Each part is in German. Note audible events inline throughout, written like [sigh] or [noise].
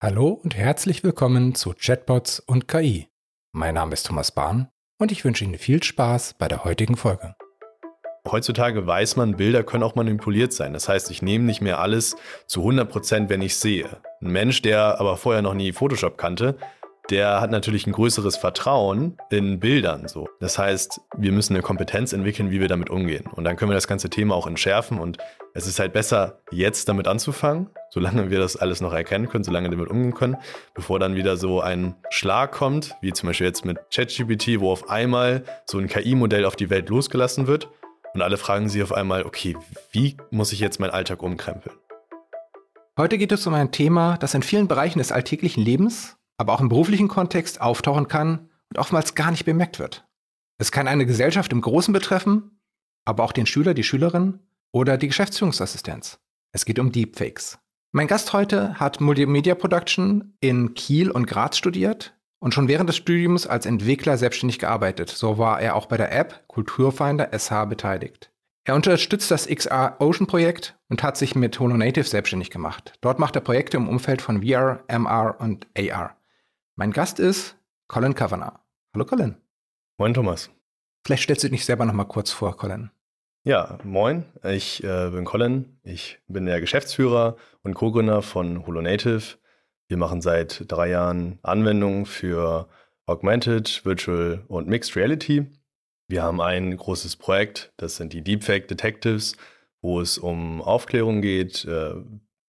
Hallo und herzlich willkommen zu Chatbots und KI. Mein Name ist Thomas Bahn und ich wünsche Ihnen viel Spaß bei der heutigen Folge. Heutzutage weiß man, Bilder können auch manipuliert sein. Das heißt, ich nehme nicht mehr alles zu 100%, Prozent, wenn ich sehe. Ein Mensch, der aber vorher noch nie Photoshop kannte, der hat natürlich ein größeres Vertrauen in Bildern. So. Das heißt, wir müssen eine Kompetenz entwickeln, wie wir damit umgehen. Und dann können wir das ganze Thema auch entschärfen. Und es ist halt besser, jetzt damit anzufangen, solange wir das alles noch erkennen können, solange wir damit umgehen können, bevor dann wieder so ein Schlag kommt, wie zum Beispiel jetzt mit ChatGPT, wo auf einmal so ein KI-Modell auf die Welt losgelassen wird. Und alle fragen sich auf einmal, okay, wie muss ich jetzt meinen Alltag umkrempeln? Heute geht es um ein Thema, das in vielen Bereichen des alltäglichen Lebens aber auch im beruflichen Kontext auftauchen kann und oftmals gar nicht bemerkt wird. Es kann eine Gesellschaft im Großen betreffen, aber auch den Schüler, die Schülerin oder die Geschäftsführungsassistenz. Es geht um Deepfakes. Mein Gast heute hat Multimedia Production in Kiel und Graz studiert und schon während des Studiums als Entwickler selbstständig gearbeitet. So war er auch bei der App Kulturfinder SH beteiligt. Er unterstützt das XR Ocean Projekt und hat sich mit HoloNative selbstständig gemacht. Dort macht er Projekte im Umfeld von VR, MR und AR. Mein Gast ist Colin Kavanagh. Hallo Colin. Moin Thomas. Vielleicht stellst du dich selber noch mal kurz vor, Colin. Ja, moin. Ich äh, bin Colin. Ich bin der Geschäftsführer und Co-Gründer von HoloNative. Wir machen seit drei Jahren Anwendungen für Augmented, Virtual und Mixed Reality. Wir haben ein großes Projekt, das sind die Deepfake Detectives, wo es um Aufklärung geht, äh,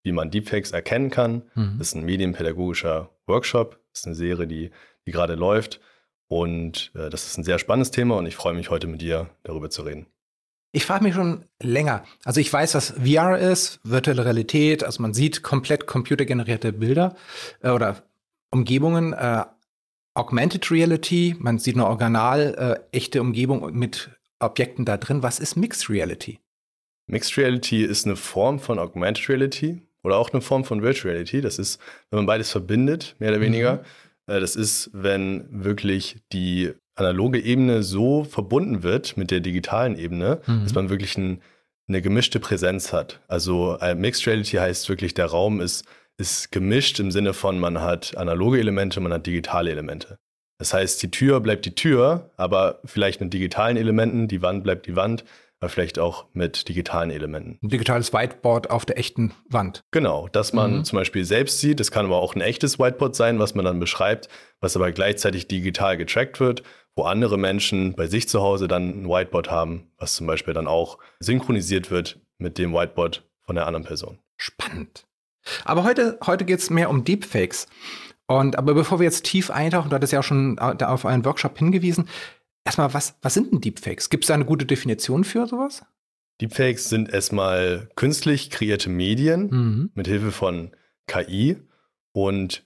wie man Deepfakes erkennen kann. Mhm. Das ist ein medienpädagogischer Workshop, das ist eine Serie, die, die gerade läuft. Und äh, das ist ein sehr spannendes Thema und ich freue mich heute mit dir darüber zu reden. Ich frage mich schon länger. Also ich weiß, was VR ist, virtuelle Realität, also man sieht komplett computergenerierte Bilder äh, oder Umgebungen. Äh, Augmented Reality, man sieht eine original äh, echte Umgebung mit Objekten da drin. Was ist Mixed Reality? Mixed Reality ist eine Form von Augmented Reality oder auch eine Form von Virtual Reality. Das ist, wenn man beides verbindet, mehr oder weniger. Mhm. Das ist, wenn wirklich die analoge Ebene so verbunden wird mit der digitalen Ebene, mhm. dass man wirklich ein, eine gemischte Präsenz hat. Also äh, Mixed Reality heißt wirklich, der Raum ist, ist gemischt im Sinne von, man hat analoge Elemente, man hat digitale Elemente. Das heißt, die Tür bleibt die Tür, aber vielleicht mit digitalen Elementen, die Wand bleibt die Wand, vielleicht auch mit digitalen Elementen. Ein digitales Whiteboard auf der echten Wand. Genau, dass man mhm. zum Beispiel selbst sieht. Das kann aber auch ein echtes Whiteboard sein, was man dann beschreibt, was aber gleichzeitig digital getrackt wird, wo andere Menschen bei sich zu Hause dann ein Whiteboard haben, was zum Beispiel dann auch synchronisiert wird mit dem Whiteboard von der anderen Person. Spannend. Aber heute, heute geht es mehr um Deepfakes. Und aber bevor wir jetzt tief eintauchen, du hattest ja auch schon auf einen Workshop hingewiesen, Erstmal, was, was sind denn Deepfakes? Gibt es da eine gute Definition für sowas? Deepfakes sind erstmal künstlich kreierte Medien mhm. mit Hilfe von KI und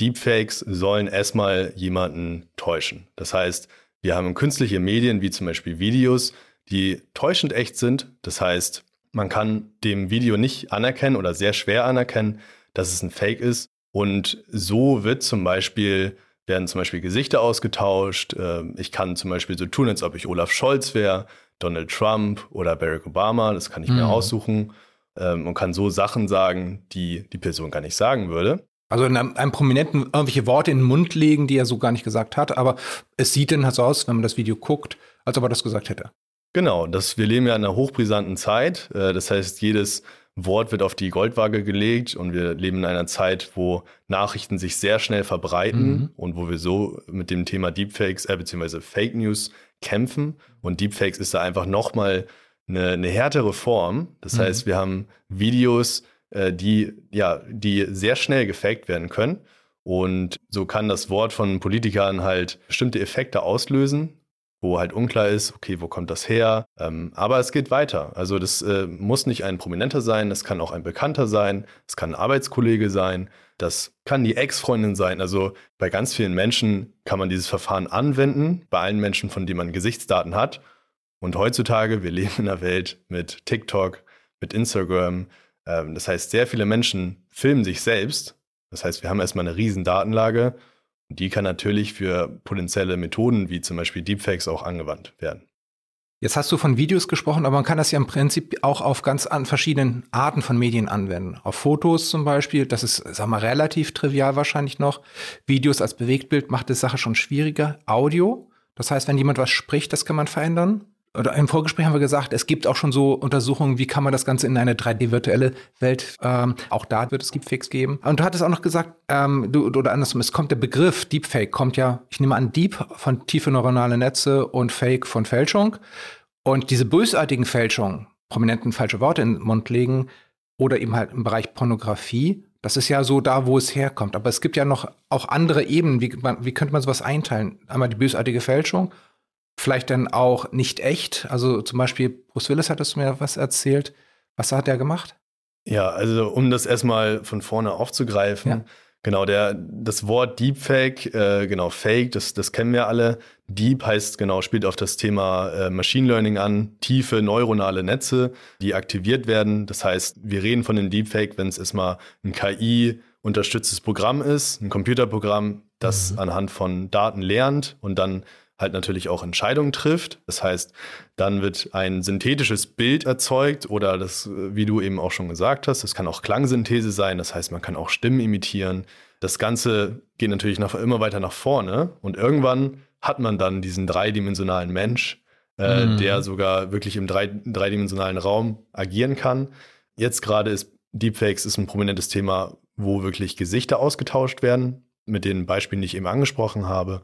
Deepfakes sollen erstmal jemanden täuschen. Das heißt, wir haben künstliche Medien wie zum Beispiel Videos, die täuschend echt sind. Das heißt, man kann dem Video nicht anerkennen oder sehr schwer anerkennen, dass es ein Fake ist. Und so wird zum Beispiel werden zum Beispiel Gesichter ausgetauscht. Ähm, ich kann zum Beispiel so tun, als ob ich Olaf Scholz wäre, Donald Trump oder Barack Obama. Das kann ich mhm. mir aussuchen ähm, und kann so Sachen sagen, die die Person gar nicht sagen würde. Also in einem, einem, Prominenten irgendwelche Worte in den Mund legen, die er so gar nicht gesagt hat, aber es sieht dann halt so aus, wenn man das Video guckt, als ob er das gesagt hätte. Genau, das, wir leben ja in einer hochbrisanten Zeit. Äh, das heißt, jedes Wort wird auf die Goldwaage gelegt und wir leben in einer Zeit, wo Nachrichten sich sehr schnell verbreiten mhm. und wo wir so mit dem Thema Deepfakes äh, bzw. Fake News kämpfen. Und Deepfakes ist da einfach nochmal eine, eine härtere Form. Das mhm. heißt, wir haben Videos, äh, die, ja, die sehr schnell gefaked werden können. Und so kann das Wort von Politikern halt bestimmte Effekte auslösen, wo halt unklar ist, okay, wo kommt das her? Ähm, aber es geht weiter. Also das äh, muss nicht ein Prominenter sein, es kann auch ein Bekannter sein, es kann ein Arbeitskollege sein, das kann die Ex-Freundin sein. Also bei ganz vielen Menschen kann man dieses Verfahren anwenden, bei allen Menschen, von denen man Gesichtsdaten hat. Und heutzutage, wir [laughs] leben in einer Welt mit TikTok, mit Instagram. Ähm, das heißt, sehr viele Menschen filmen sich selbst. Das heißt, wir haben erstmal eine riesen Datenlage die kann natürlich für potenzielle Methoden wie zum Beispiel Deepfakes auch angewandt werden. Jetzt hast du von Videos gesprochen, aber man kann das ja im Prinzip auch auf ganz an verschiedenen Arten von Medien anwenden. Auf Fotos zum Beispiel, das ist, sag mal, relativ trivial wahrscheinlich noch. Videos als Bewegtbild macht die Sache schon schwieriger. Audio, das heißt, wenn jemand was spricht, das kann man verändern. Oder im Vorgespräch haben wir gesagt, es gibt auch schon so Untersuchungen, wie kann man das Ganze in eine 3D-virtuelle Welt, ähm, auch da wird es Deepfakes geben. Und du hattest auch noch gesagt, ähm, du, oder andersrum, es kommt der Begriff Deepfake, kommt ja, ich nehme an, Deep von tiefe neuronale Netze und Fake von Fälschung. Und diese bösartigen Fälschungen, prominenten falsche Worte in den Mund legen oder eben halt im Bereich Pornografie, das ist ja so da, wo es herkommt. Aber es gibt ja noch auch andere Ebenen. Wie, man, wie könnte man sowas einteilen? Einmal die bösartige Fälschung vielleicht dann auch nicht echt. Also zum Beispiel Bruce Willis hattest du mir was erzählt. Was hat er gemacht? Ja, also um das erstmal von vorne aufzugreifen. Ja. Genau, der, das Wort Deepfake, äh, genau, Fake, das, das kennen wir alle. Deep heißt genau, spielt auf das Thema äh, Machine Learning an, tiefe neuronale Netze, die aktiviert werden. Das heißt, wir reden von einem Deepfake, wenn es erstmal ein KI-unterstütztes Programm ist, ein Computerprogramm, das mhm. anhand von Daten lernt und dann halt natürlich auch Entscheidungen trifft. Das heißt, dann wird ein synthetisches Bild erzeugt oder das, wie du eben auch schon gesagt hast, das kann auch Klangsynthese sein. Das heißt, man kann auch Stimmen imitieren. Das Ganze geht natürlich noch immer weiter nach vorne und irgendwann hat man dann diesen dreidimensionalen Mensch, äh, mhm. der sogar wirklich im drei, dreidimensionalen Raum agieren kann. Jetzt gerade ist Deepfakes ist ein prominentes Thema, wo wirklich Gesichter ausgetauscht werden, mit den Beispielen, die ich eben angesprochen habe.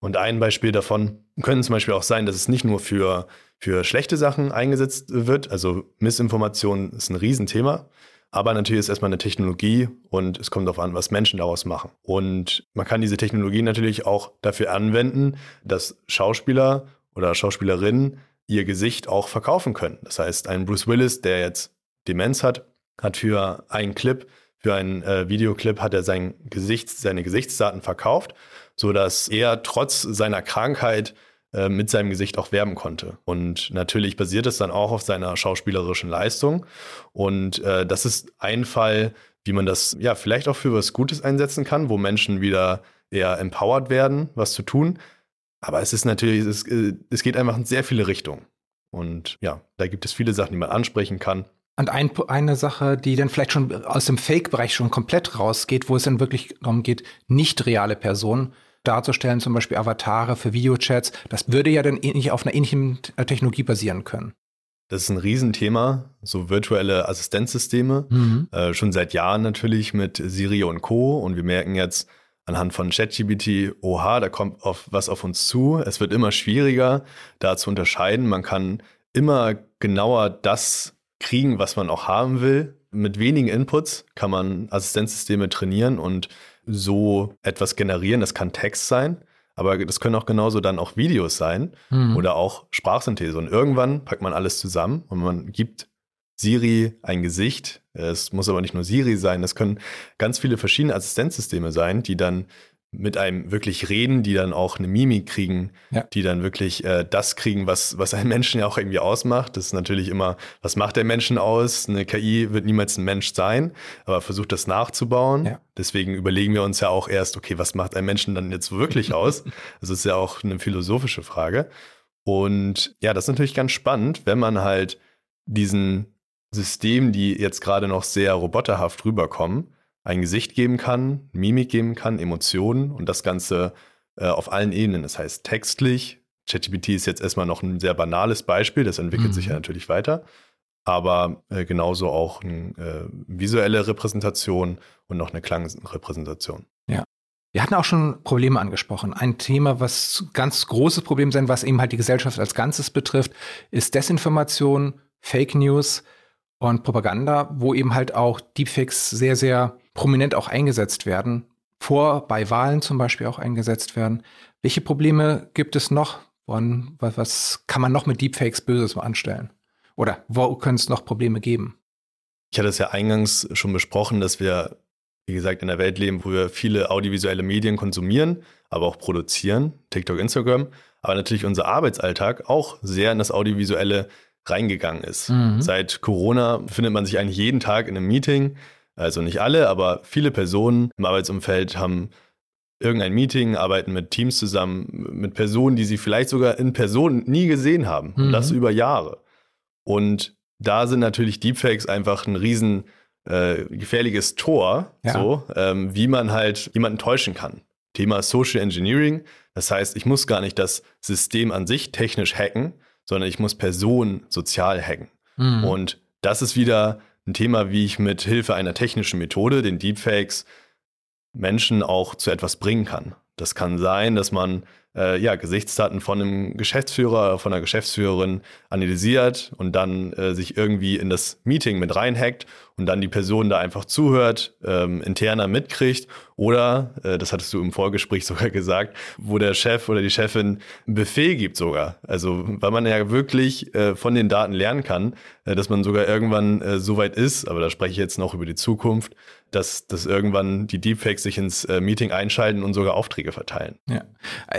Und ein Beispiel davon können zum Beispiel auch sein, dass es nicht nur für, für schlechte Sachen eingesetzt wird. Also Missinformation ist ein Riesenthema. Aber natürlich ist erstmal eine Technologie und es kommt darauf an, was Menschen daraus machen. Und man kann diese Technologie natürlich auch dafür anwenden, dass Schauspieler oder Schauspielerinnen ihr Gesicht auch verkaufen können. Das heißt, ein Bruce Willis, der jetzt Demenz hat, hat für einen Clip, für einen äh, Videoclip, hat er sein Gesicht, seine Gesichtsdaten verkauft so dass er trotz seiner Krankheit äh, mit seinem Gesicht auch werben konnte. Und natürlich basiert es dann auch auf seiner schauspielerischen Leistung. Und äh, das ist ein Fall, wie man das ja vielleicht auch für was Gutes einsetzen kann, wo Menschen wieder eher empowered werden, was zu tun. Aber es ist natürlich, es, äh, es geht einfach in sehr viele Richtungen. Und ja, da gibt es viele Sachen, die man ansprechen kann. Und ein, eine Sache, die dann vielleicht schon aus dem Fake-Bereich schon komplett rausgeht, wo es dann wirklich darum geht, nicht reale Personen darzustellen, zum Beispiel Avatare für Videochats, das würde ja dann nicht auf einer ähnlichen Technologie basieren können. Das ist ein Riesenthema, so virtuelle Assistenzsysteme, mhm. äh, schon seit Jahren natürlich mit Siri und Co. Und wir merken jetzt anhand von ChatGPT, oha, da kommt auf, was auf uns zu. Es wird immer schwieriger, da zu unterscheiden. Man kann immer genauer das kriegen, was man auch haben will. Mit wenigen Inputs kann man Assistenzsysteme trainieren und so etwas generieren. Das kann Text sein, aber das können auch genauso dann auch Videos sein mhm. oder auch Sprachsynthese. Und irgendwann packt man alles zusammen und man gibt Siri ein Gesicht. Es muss aber nicht nur Siri sein, es können ganz viele verschiedene Assistenzsysteme sein, die dann mit einem wirklich reden, die dann auch eine Mimik kriegen, ja. die dann wirklich äh, das kriegen, was, was einen Menschen ja auch irgendwie ausmacht. Das ist natürlich immer, was macht der Menschen aus? Eine KI wird niemals ein Mensch sein, aber versucht das nachzubauen. Ja. Deswegen überlegen wir uns ja auch erst, okay, was macht ein Menschen dann jetzt wirklich [laughs] aus? Das ist ja auch eine philosophische Frage. Und ja, das ist natürlich ganz spannend, wenn man halt diesen Systemen, die jetzt gerade noch sehr roboterhaft rüberkommen, ein Gesicht geben kann, Mimik geben kann, Emotionen und das Ganze äh, auf allen Ebenen. Das heißt textlich. ChatGPT ist jetzt erstmal noch ein sehr banales Beispiel, das entwickelt mhm. sich ja mhm. natürlich weiter. Aber äh, genauso auch eine äh, visuelle Repräsentation und noch eine Klangrepräsentation. Ja. Wir hatten auch schon Probleme angesprochen. Ein Thema, was ganz großes Problem sein, was eben halt die Gesellschaft als Ganzes betrifft, ist Desinformation, Fake News und Propaganda, wo eben halt auch Deepfakes sehr, sehr prominent auch eingesetzt werden, vor bei Wahlen zum Beispiel auch eingesetzt werden. Welche Probleme gibt es noch? Und was, was kann man noch mit Deepfakes Böses anstellen? Oder wo können es noch Probleme geben? Ich hatte es ja eingangs schon besprochen, dass wir, wie gesagt, in einer Welt leben, wo wir viele audiovisuelle Medien konsumieren, aber auch produzieren, TikTok, Instagram, aber natürlich unser Arbeitsalltag auch sehr in das Audiovisuelle reingegangen ist. Mhm. Seit Corona findet man sich eigentlich jeden Tag in einem Meeting, also nicht alle, aber viele Personen im Arbeitsumfeld haben irgendein Meeting, arbeiten mit Teams zusammen, mit Personen, die sie vielleicht sogar in Person nie gesehen haben. Mhm. Und das mhm. über Jahre. Und da sind natürlich Deepfakes einfach ein riesen äh, gefährliches Tor, ja. so, ähm, wie man halt jemanden täuschen kann. Thema Social Engineering. Das heißt, ich muss gar nicht das System an sich technisch hacken, sondern ich muss Personen sozial hacken. Mhm. Und das ist wieder ein Thema, wie ich mit Hilfe einer technischen Methode, den Deepfakes, Menschen auch zu etwas bringen kann. Das kann sein, dass man äh, ja, Gesichtsdaten von einem Geschäftsführer, von einer Geschäftsführerin analysiert und dann äh, sich irgendwie in das Meeting mit reinhackt und dann die Person da einfach zuhört, ähm, interner mitkriegt oder, äh, das hattest du im Vorgespräch [laughs] sogar gesagt, wo der Chef oder die Chefin einen Befehl gibt sogar. Also weil man ja wirklich äh, von den Daten lernen kann, äh, dass man sogar irgendwann äh, so weit ist, aber da spreche ich jetzt noch über die Zukunft, dass, dass irgendwann die Deepfakes sich ins äh, Meeting einschalten und sogar Aufträge verteilen. Ja.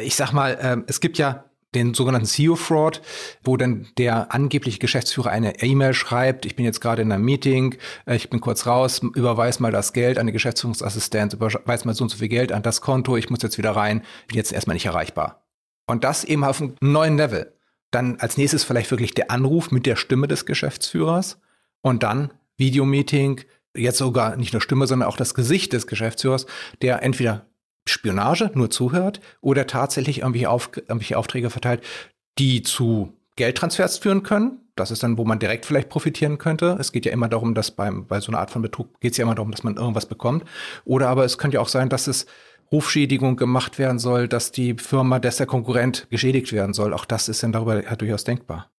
Ich sag mal, äh, es gibt ja den sogenannten CEO-Fraud, wo dann der angebliche Geschäftsführer eine E-Mail schreibt, ich bin jetzt gerade in einem Meeting, äh, ich bin kurz raus, überweis mal das Geld an die Geschäftsführungsassistenz, überweis mal so und so viel Geld an das Konto, ich muss jetzt wieder rein, bin jetzt erstmal nicht erreichbar. Und das eben auf einem neuen Level. Dann als nächstes vielleicht wirklich der Anruf mit der Stimme des Geschäftsführers und dann Videomeeting, jetzt sogar nicht nur Stimme, sondern auch das Gesicht des Geschäftsführers, der entweder Spionage nur zuhört oder tatsächlich irgendwelche, Auf irgendwelche Aufträge verteilt, die zu Geldtransfers führen können. Das ist dann, wo man direkt vielleicht profitieren könnte. Es geht ja immer darum, dass beim, bei so einer Art von Betrug geht es ja immer darum, dass man irgendwas bekommt. Oder aber es könnte ja auch sein, dass es Rufschädigung gemacht werden soll, dass die Firma, dass der Konkurrent geschädigt werden soll. Auch das ist dann darüber halt durchaus denkbar.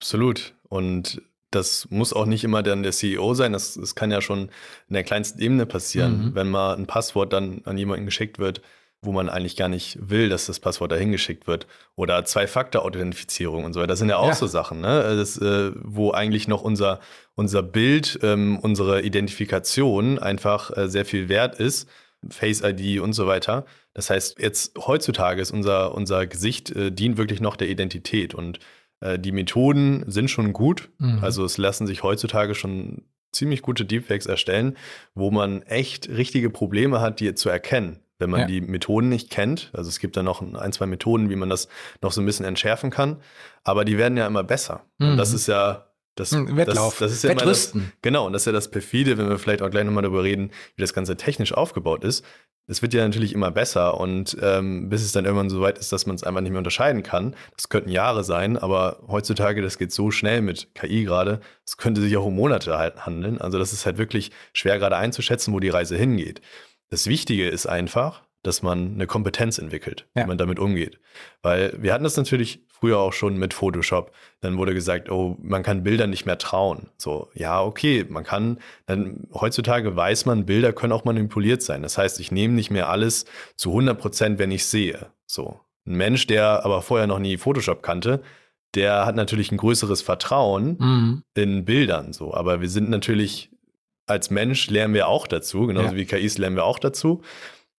Absolut. Und das muss auch nicht immer dann der CEO sein. Das, das kann ja schon in der kleinsten Ebene passieren, mhm. wenn mal ein Passwort dann an jemanden geschickt wird, wo man eigentlich gar nicht will, dass das Passwort dahin geschickt wird. Oder Zwei-Faktor-Authentifizierung und so weiter. Das sind ja auch ja. so Sachen, ne? Das, äh, wo eigentlich noch unser, unser Bild, ähm, unsere Identifikation einfach äh, sehr viel wert ist. Face ID und so weiter. Das heißt, jetzt heutzutage ist unser, unser Gesicht äh, dient wirklich noch der Identität und äh, die Methoden sind schon gut. Mhm. Also es lassen sich heutzutage schon ziemlich gute Deepfakes erstellen, wo man echt richtige Probleme hat, die zu erkennen, wenn man ja. die Methoden nicht kennt. Also es gibt da noch ein, zwei Methoden, wie man das noch so ein bisschen entschärfen kann. Aber die werden ja immer besser. Mhm. Und das ist ja das, Wettlauf. Das, das ist ja Wettrüsten. Das, genau, und das ist ja das perfide, wenn wir vielleicht auch gleich nochmal darüber reden, wie das Ganze technisch aufgebaut ist. Es wird ja natürlich immer besser und ähm, bis es dann irgendwann so weit ist, dass man es einfach nicht mehr unterscheiden kann. Das könnten Jahre sein, aber heutzutage, das geht so schnell mit KI gerade, es könnte sich auch um Monate halt handeln. Also das ist halt wirklich schwer gerade einzuschätzen, wo die Reise hingeht. Das Wichtige ist einfach, dass man eine Kompetenz entwickelt, ja. wie man damit umgeht. Weil wir hatten das natürlich früher auch schon mit Photoshop. Dann wurde gesagt, oh, man kann Bilder nicht mehr trauen. So, ja, okay, man kann, dann heutzutage weiß man, Bilder können auch manipuliert sein. Das heißt, ich nehme nicht mehr alles zu 100 Prozent, wenn ich sehe. So. Ein Mensch, der aber vorher noch nie Photoshop kannte, der hat natürlich ein größeres Vertrauen mhm. in Bildern. So, aber wir sind natürlich als Mensch lernen wir auch dazu, genauso ja. wie KIs lernen wir auch dazu.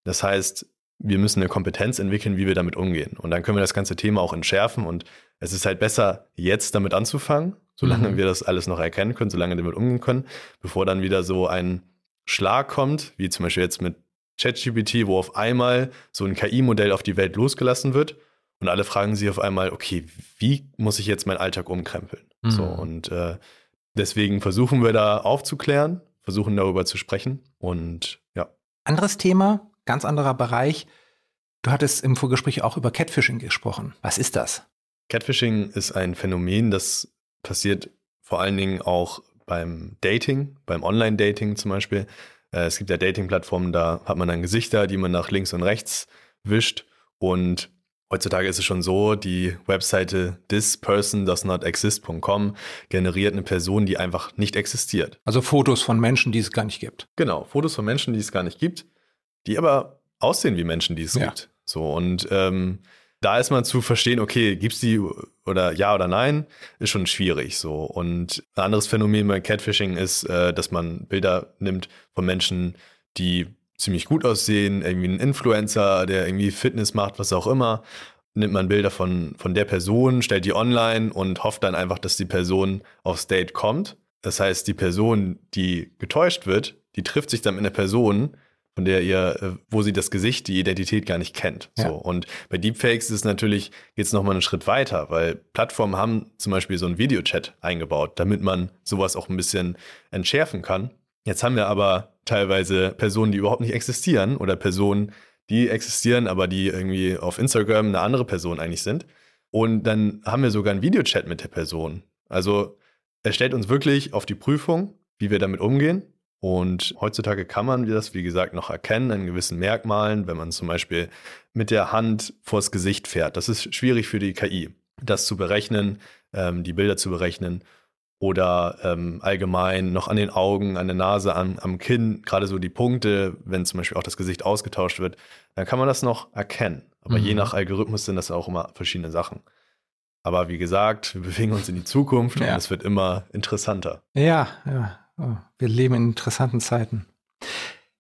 Das heißt, wir müssen eine Kompetenz entwickeln, wie wir damit umgehen. Und dann können wir das ganze Thema auch entschärfen. Und es ist halt besser, jetzt damit anzufangen, solange mhm. wir das alles noch erkennen können, solange wir damit umgehen können, bevor dann wieder so ein Schlag kommt, wie zum Beispiel jetzt mit ChatGPT, wo auf einmal so ein KI-Modell auf die Welt losgelassen wird und alle fragen sich auf einmal, okay, wie muss ich jetzt meinen Alltag umkrempeln? Mhm. So, und äh, deswegen versuchen wir da aufzuklären, versuchen darüber zu sprechen und ja. Anderes Thema, ganz anderer Bereich. Du hattest im Vorgespräch auch über Catfishing gesprochen. Was ist das? Catfishing ist ein Phänomen, das passiert vor allen Dingen auch beim Dating, beim Online-Dating zum Beispiel. Äh, es gibt ja Dating-Plattformen, da hat man dann Gesichter, die man nach links und rechts wischt. Und heutzutage ist es schon so, die Webseite thispersondoesnotexist.com generiert eine Person, die einfach nicht existiert. Also Fotos von Menschen, die es gar nicht gibt. Genau, Fotos von Menschen, die es gar nicht gibt die aber aussehen wie Menschen, die es ja. gibt. So, und ähm, da ist man zu verstehen, okay, gibt es die oder ja oder nein, ist schon schwierig. So. Und ein anderes Phänomen bei Catfishing ist, äh, dass man Bilder nimmt von Menschen, die ziemlich gut aussehen, irgendwie ein Influencer, der irgendwie Fitness macht, was auch immer. Nimmt man Bilder von, von der Person, stellt die online und hofft dann einfach, dass die Person aufs Date kommt. Das heißt, die Person, die getäuscht wird, die trifft sich dann mit einer Person, von der ihr, äh, wo sie das Gesicht, die Identität gar nicht kennt. Ja. So. Und bei Deepfakes ist es natürlich, geht es nochmal einen Schritt weiter, weil Plattformen haben zum Beispiel so einen Videochat eingebaut, damit man sowas auch ein bisschen entschärfen kann. Jetzt haben wir aber teilweise Personen, die überhaupt nicht existieren oder Personen, die existieren, aber die irgendwie auf Instagram eine andere Person eigentlich sind. Und dann haben wir sogar einen Videochat mit der Person. Also er stellt uns wirklich auf die Prüfung, wie wir damit umgehen. Und heutzutage kann man das, wie gesagt, noch erkennen an gewissen Merkmalen, wenn man zum Beispiel mit der Hand vors Gesicht fährt. Das ist schwierig für die KI, das zu berechnen, ähm, die Bilder zu berechnen oder ähm, allgemein noch an den Augen, an der Nase, am, am Kinn, gerade so die Punkte, wenn zum Beispiel auch das Gesicht ausgetauscht wird, dann kann man das noch erkennen. Aber mhm. je nach Algorithmus sind das auch immer verschiedene Sachen. Aber wie gesagt, wir bewegen uns in die Zukunft ja. und es wird immer interessanter. Ja, ja. Oh, wir leben in interessanten Zeiten.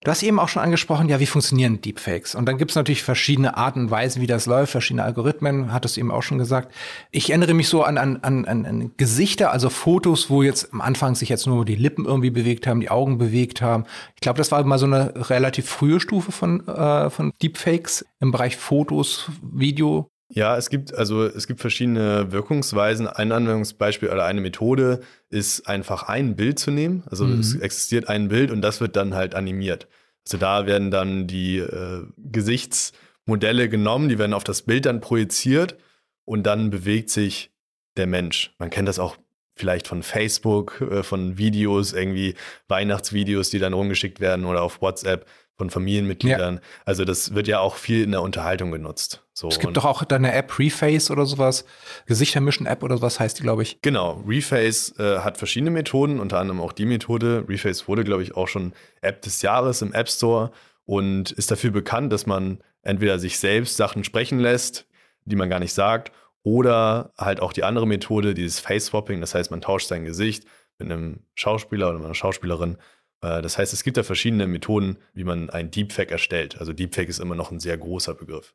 Du hast eben auch schon angesprochen, ja, wie funktionieren Deepfakes? Und dann gibt es natürlich verschiedene Arten und Weisen, wie das läuft, verschiedene Algorithmen, hattest du eben auch schon gesagt. Ich erinnere mich so an, an, an, an Gesichter, also Fotos, wo jetzt am Anfang sich jetzt nur die Lippen irgendwie bewegt haben, die Augen bewegt haben. Ich glaube, das war mal so eine relativ frühe Stufe von, äh, von Deepfakes im Bereich Fotos, Video. Ja, es gibt also es gibt verschiedene Wirkungsweisen. Ein Anwendungsbeispiel oder eine Methode ist einfach ein Bild zu nehmen. Also mhm. es existiert ein Bild und das wird dann halt animiert. Also da werden dann die äh, Gesichtsmodelle genommen, die werden auf das Bild dann projiziert und dann bewegt sich der Mensch. Man kennt das auch vielleicht von Facebook, äh, von Videos, irgendwie Weihnachtsvideos, die dann rumgeschickt werden oder auf WhatsApp von Familienmitgliedern. Ja. Also das wird ja auch viel in der Unterhaltung genutzt. So, es gibt doch auch deine App Reface oder sowas, Gesichtermischen App oder sowas heißt die, glaube ich. Genau, Reface äh, hat verschiedene Methoden, unter anderem auch die Methode. Reface wurde, glaube ich, auch schon App des Jahres im App Store und ist dafür bekannt, dass man entweder sich selbst Sachen sprechen lässt, die man gar nicht sagt, oder halt auch die andere Methode, dieses Face-Swapping, das heißt, man tauscht sein Gesicht mit einem Schauspieler oder einer Schauspielerin das heißt, es gibt da verschiedene Methoden, wie man ein Deepfake erstellt. Also Deepfake ist immer noch ein sehr großer Begriff.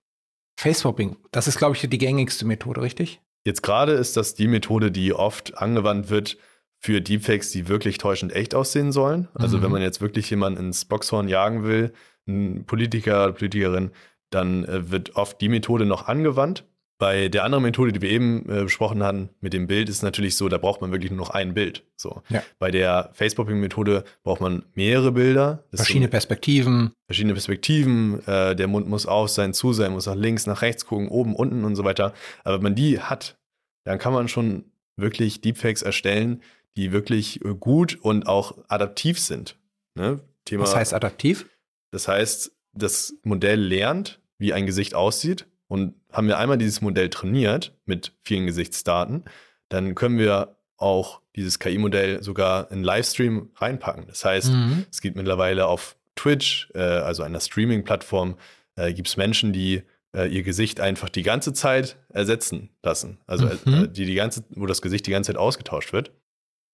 Face-Swapping, das ist, glaube ich, die gängigste Methode, richtig? Jetzt gerade ist das die Methode, die oft angewandt wird für Deepfakes, die wirklich täuschend echt aussehen sollen. Also mhm. wenn man jetzt wirklich jemanden ins Boxhorn jagen will, ein Politiker, Politikerin, dann äh, wird oft die Methode noch angewandt. Bei der anderen Methode, die wir eben äh, besprochen hatten, mit dem Bild, ist natürlich so, da braucht man wirklich nur noch ein Bild. So. Ja. Bei der Facebooking-Methode braucht man mehrere Bilder. verschiedene so, Perspektiven. Verschiedene Perspektiven. Äh, der Mund muss auf sein, zu sein, muss nach links, nach rechts gucken, oben, unten und so weiter. Aber wenn man die hat, dann kann man schon wirklich Deepfakes erstellen, die wirklich äh, gut und auch adaptiv sind. Ne? Thema, Was heißt adaptiv? Das heißt, das Modell lernt, wie ein Gesicht aussieht und haben wir einmal dieses Modell trainiert mit vielen Gesichtsdaten, dann können wir auch dieses KI-Modell sogar in Livestream reinpacken. Das heißt, mhm. es gibt mittlerweile auf Twitch, äh, also einer Streaming-Plattform, äh, gibt es Menschen, die äh, ihr Gesicht einfach die ganze Zeit ersetzen lassen. Also äh, mhm. die, die ganze, wo das Gesicht die ganze Zeit ausgetauscht wird.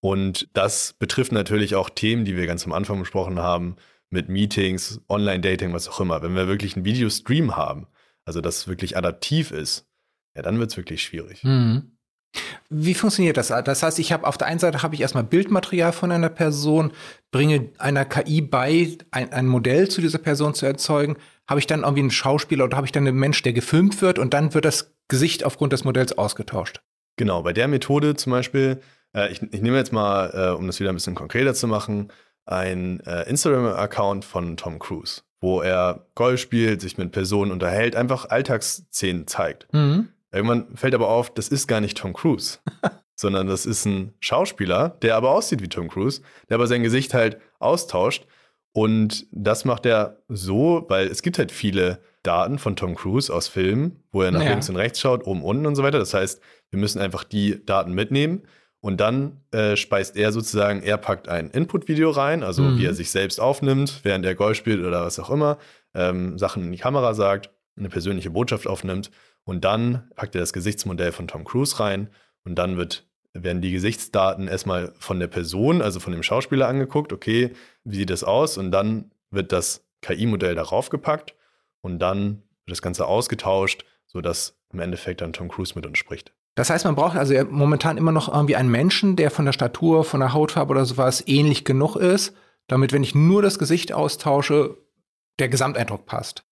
Und das betrifft natürlich auch Themen, die wir ganz am Anfang besprochen haben, mit Meetings, Online-Dating, was auch immer. Wenn wir wirklich einen Videostream haben, also das wirklich adaptiv ist, ja, dann wird es wirklich schwierig. Mhm. Wie funktioniert das? Das heißt, ich habe auf der einen Seite habe ich erstmal Bildmaterial von einer Person, bringe einer KI bei, ein, ein Modell zu dieser Person zu erzeugen. Habe ich dann irgendwie einen Schauspieler oder habe ich dann einen Mensch, der gefilmt wird und dann wird das Gesicht aufgrund des Modells ausgetauscht? Genau, bei der Methode zum Beispiel, äh, ich, ich, nehme jetzt mal, äh, um das wieder ein bisschen konkreter zu machen, ein äh, Instagram-Account von Tom Cruise wo er Golf spielt, sich mit Personen unterhält, einfach Alltagsszenen zeigt. Mhm. Irgendwann fällt aber auf, das ist gar nicht Tom Cruise, [laughs] sondern das ist ein Schauspieler, der aber aussieht wie Tom Cruise, der aber sein Gesicht halt austauscht. Und das macht er so, weil es gibt halt viele Daten von Tom Cruise aus Filmen, wo er nach ja. links und rechts schaut, oben, unten und so weiter. Das heißt, wir müssen einfach die Daten mitnehmen und dann äh, speist er sozusagen, er packt ein Input-Video rein, also mhm. wie er sich selbst aufnimmt, während er Golf spielt oder was auch immer, ähm, Sachen in die Kamera sagt, eine persönliche Botschaft aufnimmt. Und dann packt er das Gesichtsmodell von Tom Cruise rein und dann wird, werden die Gesichtsdaten erstmal von der Person, also von dem Schauspieler angeguckt, okay, wie sieht das aus? Und dann wird das KI-Modell darauf gepackt und dann wird das Ganze ausgetauscht, sodass im Endeffekt dann Tom Cruise mit uns spricht. Das heißt, man braucht also momentan immer noch irgendwie einen Menschen, der von der Statur, von der Hautfarbe oder sowas ähnlich genug ist, damit, wenn ich nur das Gesicht austausche, der Gesamteindruck passt.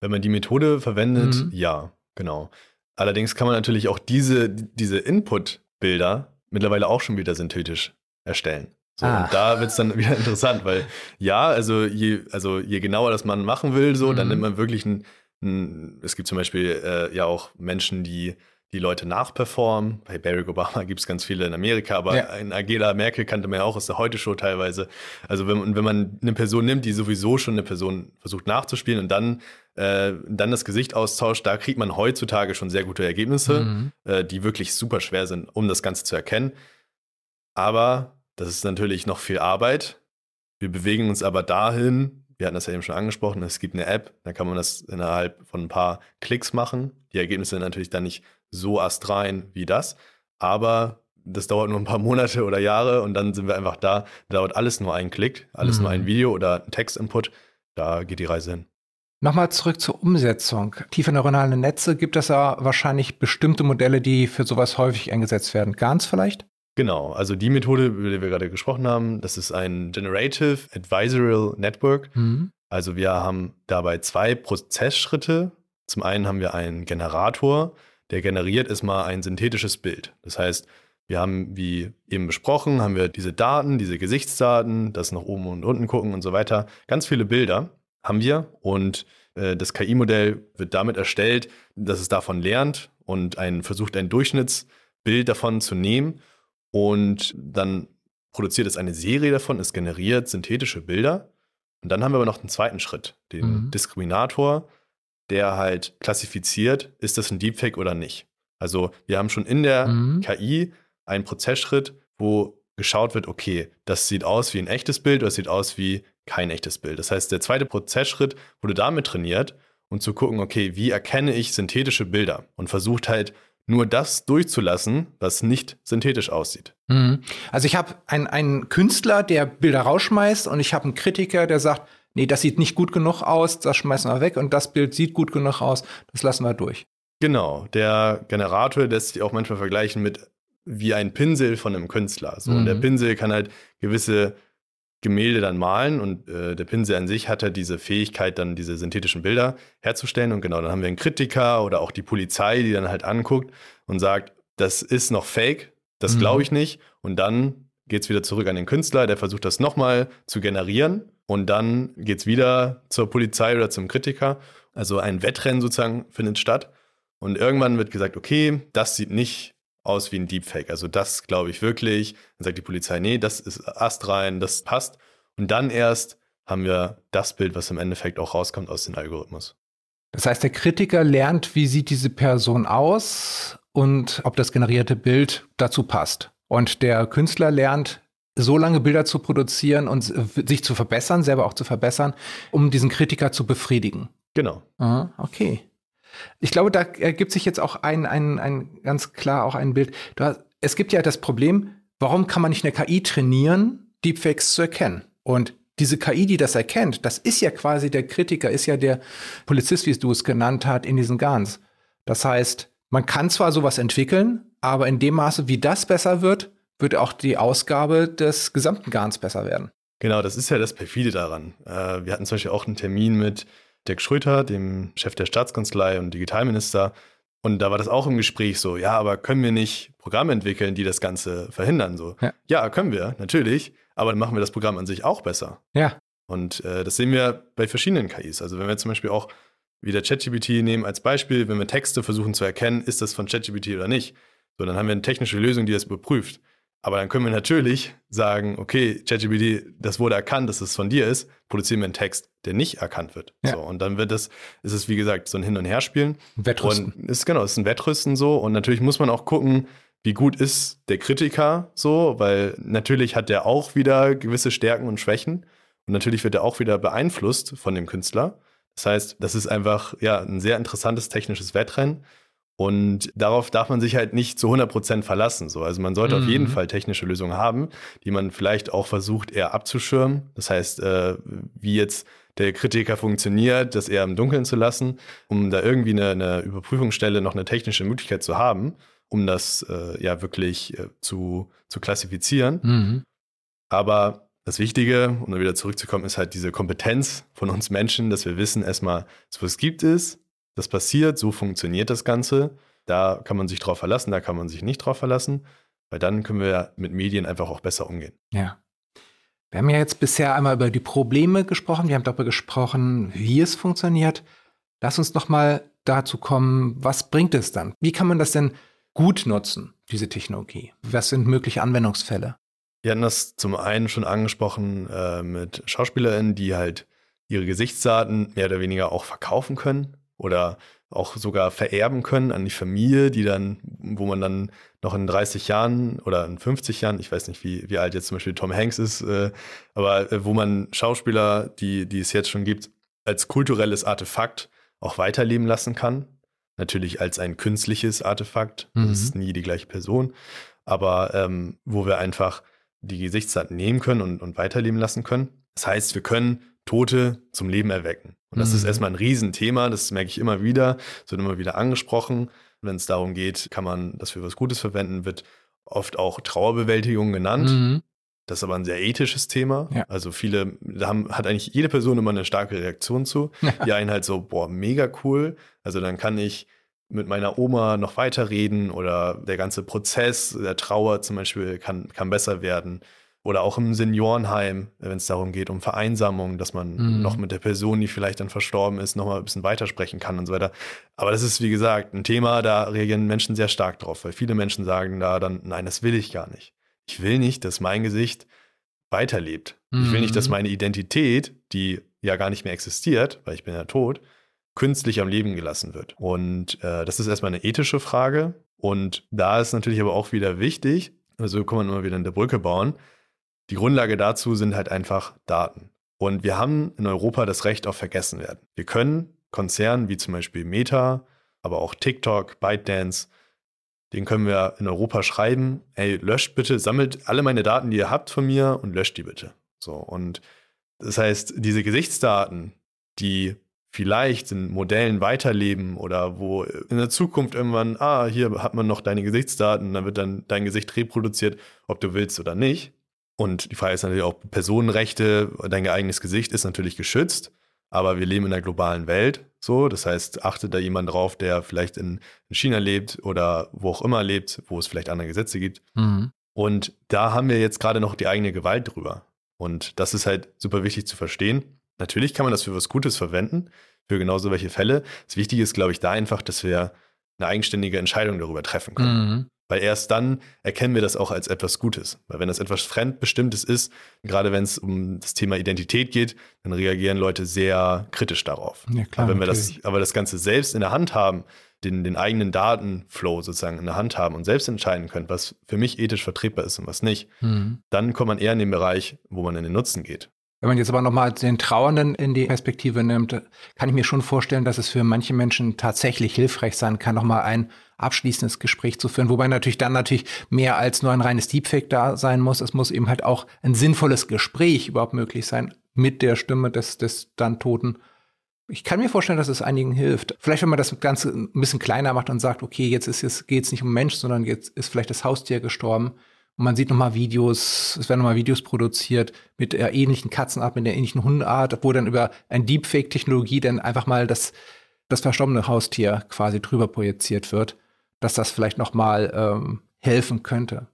Wenn man die Methode verwendet, mhm. ja, genau. Allerdings kann man natürlich auch diese, diese Input-Bilder mittlerweile auch schon wieder synthetisch erstellen. So, ah. Und da wird es dann wieder [laughs] interessant, weil ja, also je, also je genauer das man machen will, so, mhm. dann nimmt man wirklich ein, ein es gibt zum Beispiel äh, ja auch Menschen, die die Leute nachperformen. Bei Barack Obama [laughs] gibt es ganz viele in Amerika, aber ja. in Angela Merkel kannte man ja auch aus der Heute-Show teilweise. Also wenn, wenn man eine Person nimmt, die sowieso schon eine Person versucht nachzuspielen und dann, äh, dann das Gesicht austauscht, da kriegt man heutzutage schon sehr gute Ergebnisse, mhm. äh, die wirklich super schwer sind, um das Ganze zu erkennen. Aber das ist natürlich noch viel Arbeit. Wir bewegen uns aber dahin, wir hatten das ja eben schon angesprochen, es gibt eine App, da kann man das innerhalb von ein paar Klicks machen. Die Ergebnisse sind natürlich dann nicht so astrein wie das, aber das dauert nur ein paar [laughs] Monate oder Jahre und dann sind wir einfach da. Da dauert alles nur ein Klick, alles mhm. nur ein Video oder ein Textinput. Da geht die Reise hin. Nochmal zurück zur Umsetzung. Tiefe neuronale Netze gibt es ja wahrscheinlich bestimmte Modelle, die für sowas häufig eingesetzt werden. GANs vielleicht? Genau, also die Methode, über die wir gerade gesprochen haben, das ist ein Generative Advisorial Network. Mhm. Also wir haben dabei zwei Prozessschritte. Zum einen haben wir einen Generator, der generiert erstmal ein synthetisches Bild. Das heißt, wir haben, wie eben besprochen, haben wir diese Daten, diese Gesichtsdaten, das nach oben und unten gucken und so weiter. Ganz viele Bilder haben wir und äh, das KI-Modell wird damit erstellt, dass es davon lernt und ein, versucht, ein Durchschnittsbild davon zu nehmen und dann produziert es eine Serie davon, es generiert synthetische Bilder. Und dann haben wir aber noch einen zweiten Schritt, den mhm. Diskriminator, der halt klassifiziert, ist das ein Deepfake oder nicht. Also wir haben schon in der mhm. KI einen Prozessschritt, wo geschaut wird, okay, das sieht aus wie ein echtes Bild oder es sieht aus wie kein echtes Bild. Das heißt, der zweite Prozessschritt wurde damit trainiert, um zu gucken, okay, wie erkenne ich synthetische Bilder und versucht halt nur das durchzulassen, was nicht synthetisch aussieht. Mhm. Also ich habe einen, einen Künstler, der Bilder rausschmeißt und ich habe einen Kritiker, der sagt, nee, das sieht nicht gut genug aus, das schmeißen wir weg und das Bild sieht gut genug aus, das lassen wir durch. Genau, der Generator lässt sich auch manchmal vergleichen mit wie ein Pinsel von einem Künstler. So, mhm. Und der mhm. Pinsel kann halt gewisse Gemälde dann malen und äh, der Pinsel an sich hat halt diese Fähigkeit, dann diese synthetischen Bilder herzustellen. Und genau, dann haben wir einen Kritiker oder auch die Polizei, die dann halt anguckt und sagt, das ist noch fake, das glaube mhm. ich nicht. Und dann geht es wieder zurück an den Künstler, der versucht das nochmal zu generieren. Und dann geht es wieder zur Polizei oder zum Kritiker. Also ein Wettrennen sozusagen findet statt. Und irgendwann wird gesagt, okay, das sieht nicht aus wie ein Deepfake. Also das glaube ich wirklich. Dann sagt die Polizei, nee, das ist astrein, das passt. Und dann erst haben wir das Bild, was im Endeffekt auch rauskommt aus dem Algorithmus. Das heißt, der Kritiker lernt, wie sieht diese Person aus und ob das generierte Bild dazu passt. Und der Künstler lernt, so lange Bilder zu produzieren und sich zu verbessern, selber auch zu verbessern, um diesen Kritiker zu befriedigen. Genau. Aha, okay. Ich glaube, da ergibt sich jetzt auch ein, ein, ein ganz klar auch ein Bild. Hast, es gibt ja das Problem, warum kann man nicht eine KI trainieren, Deepfakes zu erkennen? Und diese KI, die das erkennt, das ist ja quasi der Kritiker, ist ja der Polizist, wie du es genannt hast, in diesen GANs. Das heißt, man kann zwar sowas entwickeln, aber in dem Maße, wie das besser wird, wird auch die Ausgabe des gesamten GANs besser werden. Genau, das ist ja das Perfide daran. Äh, wir hatten zum Beispiel auch einen Termin mit Dirk Schröter, dem Chef der Staatskanzlei und Digitalminister. Und da war das auch im Gespräch so, ja, aber können wir nicht Programme entwickeln, die das Ganze verhindern? So, ja, ja können wir, natürlich, aber dann machen wir das Programm an sich auch besser. Ja. Und äh, das sehen wir bei verschiedenen KIs. Also wenn wir zum Beispiel auch wieder ChatGPT nehmen als Beispiel, wenn wir Texte versuchen zu erkennen, ist das von ChatGPT oder nicht. So, dann haben wir eine technische Lösung, die das überprüft. Aber dann können wir natürlich sagen, okay, ChatGPT, das wurde erkannt, dass es von dir ist, produzieren wir einen Text, der nicht erkannt wird. Ja. So, und dann wird es, ist es wie gesagt so ein Hin- und Herspielen. Wettrüsten. Und ist genau, ist ein Wettrüsten so. Und natürlich muss man auch gucken, wie gut ist der Kritiker so, weil natürlich hat der auch wieder gewisse Stärken und Schwächen. Und natürlich wird er auch wieder beeinflusst von dem Künstler. Das heißt, das ist einfach ja ein sehr interessantes technisches Wettrennen. Und darauf darf man sich halt nicht zu 100% verlassen. So. Also man sollte mhm. auf jeden mhm. Fall technische Lösungen haben, die man vielleicht auch versucht eher abzuschirmen. Das heißt, äh, wie jetzt der Kritiker funktioniert, das eher im Dunkeln zu lassen, um da irgendwie eine, eine Überprüfungsstelle noch eine technische Möglichkeit zu haben, um das äh, ja wirklich äh, zu, zu klassifizieren. Mhm. Aber das Wichtige, um dann wieder zurückzukommen, ist halt diese Kompetenz von uns Menschen, dass wir wissen erstmal, was gibt es, das passiert, so funktioniert das Ganze. Da kann man sich drauf verlassen, da kann man sich nicht drauf verlassen, weil dann können wir mit Medien einfach auch besser umgehen. Ja. Wir haben ja jetzt bisher einmal über die Probleme gesprochen, wir haben darüber gesprochen, wie es funktioniert. Lass uns noch mal dazu kommen, was bringt es dann? Wie kann man das denn gut nutzen, diese Technologie? Was sind mögliche Anwendungsfälle? Wir hatten das zum einen schon angesprochen äh, mit SchauspielerInnen, die halt ihre Gesichtsdaten mehr oder weniger auch verkaufen können oder auch sogar vererben können an die Familie, die dann, wo man dann noch in 30 Jahren oder in 50 Jahren, ich weiß nicht, wie, wie alt jetzt zum Beispiel Tom Hanks ist, äh, aber äh, wo man Schauspieler, die, die es jetzt schon gibt, als kulturelles Artefakt auch weiterleben lassen kann. Natürlich als ein künstliches Artefakt. Mhm. Das ist nie die gleiche Person. Aber ähm, wo wir einfach die Gesichtsdaten nehmen können und, und weiterleben lassen können. Das heißt, wir können Tote zum Leben erwecken. Und das mhm. ist erstmal ein Riesenthema, das merke ich immer wieder, es wird immer wieder angesprochen. Wenn es darum geht, kann man das für was Gutes verwenden, wird oft auch Trauerbewältigung genannt. Mhm. Das ist aber ein sehr ethisches Thema. Ja. Also viele, da haben, hat eigentlich jede Person immer eine starke Reaktion zu. Die einen halt so, boah, mega cool. Also dann kann ich mit meiner Oma noch weiterreden oder der ganze Prozess der Trauer zum Beispiel kann, kann besser werden. Oder auch im Seniorenheim, wenn es darum geht, um Vereinsamung, dass man mhm. noch mit der Person, die vielleicht dann verstorben ist, noch mal ein bisschen weitersprechen kann und so weiter. Aber das ist, wie gesagt, ein Thema, da reagieren Menschen sehr stark drauf, weil viele Menschen sagen da dann, nein, das will ich gar nicht. Ich will nicht, dass mein Gesicht weiterlebt. Mhm. Ich will nicht, dass mhm. meine Identität, die ja gar nicht mehr existiert, weil ich bin ja tot, künstlich am Leben gelassen wird. Und äh, das ist erstmal eine ethische Frage. Und da ist natürlich aber auch wieder wichtig, also kann man immer wieder eine Brücke bauen. Die Grundlage dazu sind halt einfach Daten. Und wir haben in Europa das Recht auf Vergessenwerden. Wir können Konzernen wie zum Beispiel Meta, aber auch TikTok, ByteDance, den können wir in Europa schreiben, ey, löscht bitte, sammelt alle meine Daten, die ihr habt von mir und löscht die bitte. So, und das heißt, diese Gesichtsdaten, die vielleicht in Modellen weiterleben oder wo in der Zukunft irgendwann, ah, hier hat man noch deine Gesichtsdaten, dann wird dann dein Gesicht reproduziert, ob du willst oder nicht. Und die Frage ist natürlich auch Personenrechte, dein eigenes Gesicht ist natürlich geschützt, aber wir leben in einer globalen Welt, so. Das heißt, achtet da jemand drauf, der vielleicht in, China lebt oder wo auch immer lebt, wo es vielleicht andere Gesetze gibt. Mhm. Und da haben wir jetzt gerade noch die eigene Gewalt drüber. Und das ist halt super wichtig zu verstehen. Natürlich kann man das für was Gutes verwenden, für genau so welche Fälle. Das Wichtige ist, glaube ich, da einfach, dass wir eine eigenständige Entscheidung darüber treffen können. Mhm. Weil erst dann erkennen wir das auch als etwas Gutes. Weil wenn das etwas Fremdbestimmtes ist, gerade wenn es um das Thema Identität geht, dann reagieren Leute sehr kritisch darauf. Ja, klar, aber wenn wir das, aber das Ganze selbst in der Hand haben, den, den eigenen Datenflow sozusagen in der Hand haben und selbst entscheiden können, was für mich ethisch vertretbar ist und was nicht, mhm. dann kommt man eher in den Bereich, wo man in den Nutzen geht. Wenn man jetzt aber nochmal den Trauernden in die Perspektive nimmt, kann ich mir schon vorstellen, dass es für manche Menschen tatsächlich hilfreich sein kann, nochmal ein abschließendes Gespräch zu führen. Wobei natürlich dann natürlich mehr als nur ein reines Deepfake da sein muss. Es muss eben halt auch ein sinnvolles Gespräch überhaupt möglich sein mit der Stimme des, des dann Toten. Ich kann mir vorstellen, dass es einigen hilft. Vielleicht, wenn man das Ganze ein bisschen kleiner macht und sagt, okay, jetzt ist es, geht es nicht um Mensch, sondern jetzt ist vielleicht das Haustier gestorben und man sieht nochmal Videos, es werden nochmal Videos produziert mit der ähnlichen Katzenart, mit der ähnlichen Hundeart, wo dann über ein Deepfake-Technologie dann einfach mal das, das verstorbene Haustier quasi drüber projiziert wird, dass das vielleicht nochmal ähm, helfen könnte.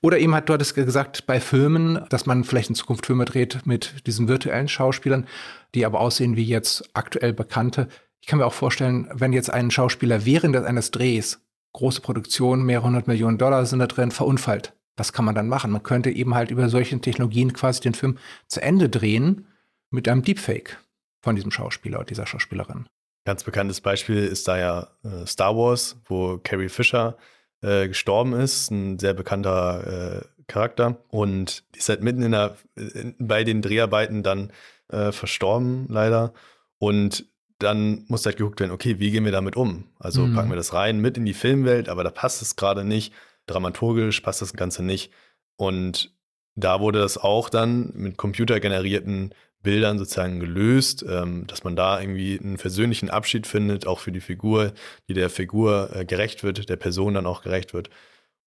Oder eben hat du hattest gesagt, bei Filmen, dass man vielleicht in Zukunft Filme dreht mit diesen virtuellen Schauspielern, die aber aussehen wie jetzt aktuell bekannte. Ich kann mir auch vorstellen, wenn jetzt ein Schauspieler während eines Drehs, große Produktion, mehrere hundert Millionen Dollar sind da drin, verunfallt was kann man dann machen? Man könnte eben halt über solche Technologien quasi den Film zu Ende drehen mit einem Deepfake von diesem Schauspieler oder dieser Schauspielerin. Ganz bekanntes Beispiel ist da ja äh, Star Wars, wo Carrie Fisher äh, gestorben ist, ein sehr bekannter äh, Charakter. Und die ist halt mitten in der, in, bei den Dreharbeiten dann äh, verstorben, leider. Und dann muss halt geguckt werden, okay, wie gehen wir damit um? Also mhm. packen wir das rein mit in die Filmwelt, aber da passt es gerade nicht dramaturgisch passt das Ganze nicht. Und da wurde das auch dann mit computergenerierten Bildern sozusagen gelöst, ähm, dass man da irgendwie einen versöhnlichen Abschied findet, auch für die Figur, die der Figur äh, gerecht wird, der Person dann auch gerecht wird.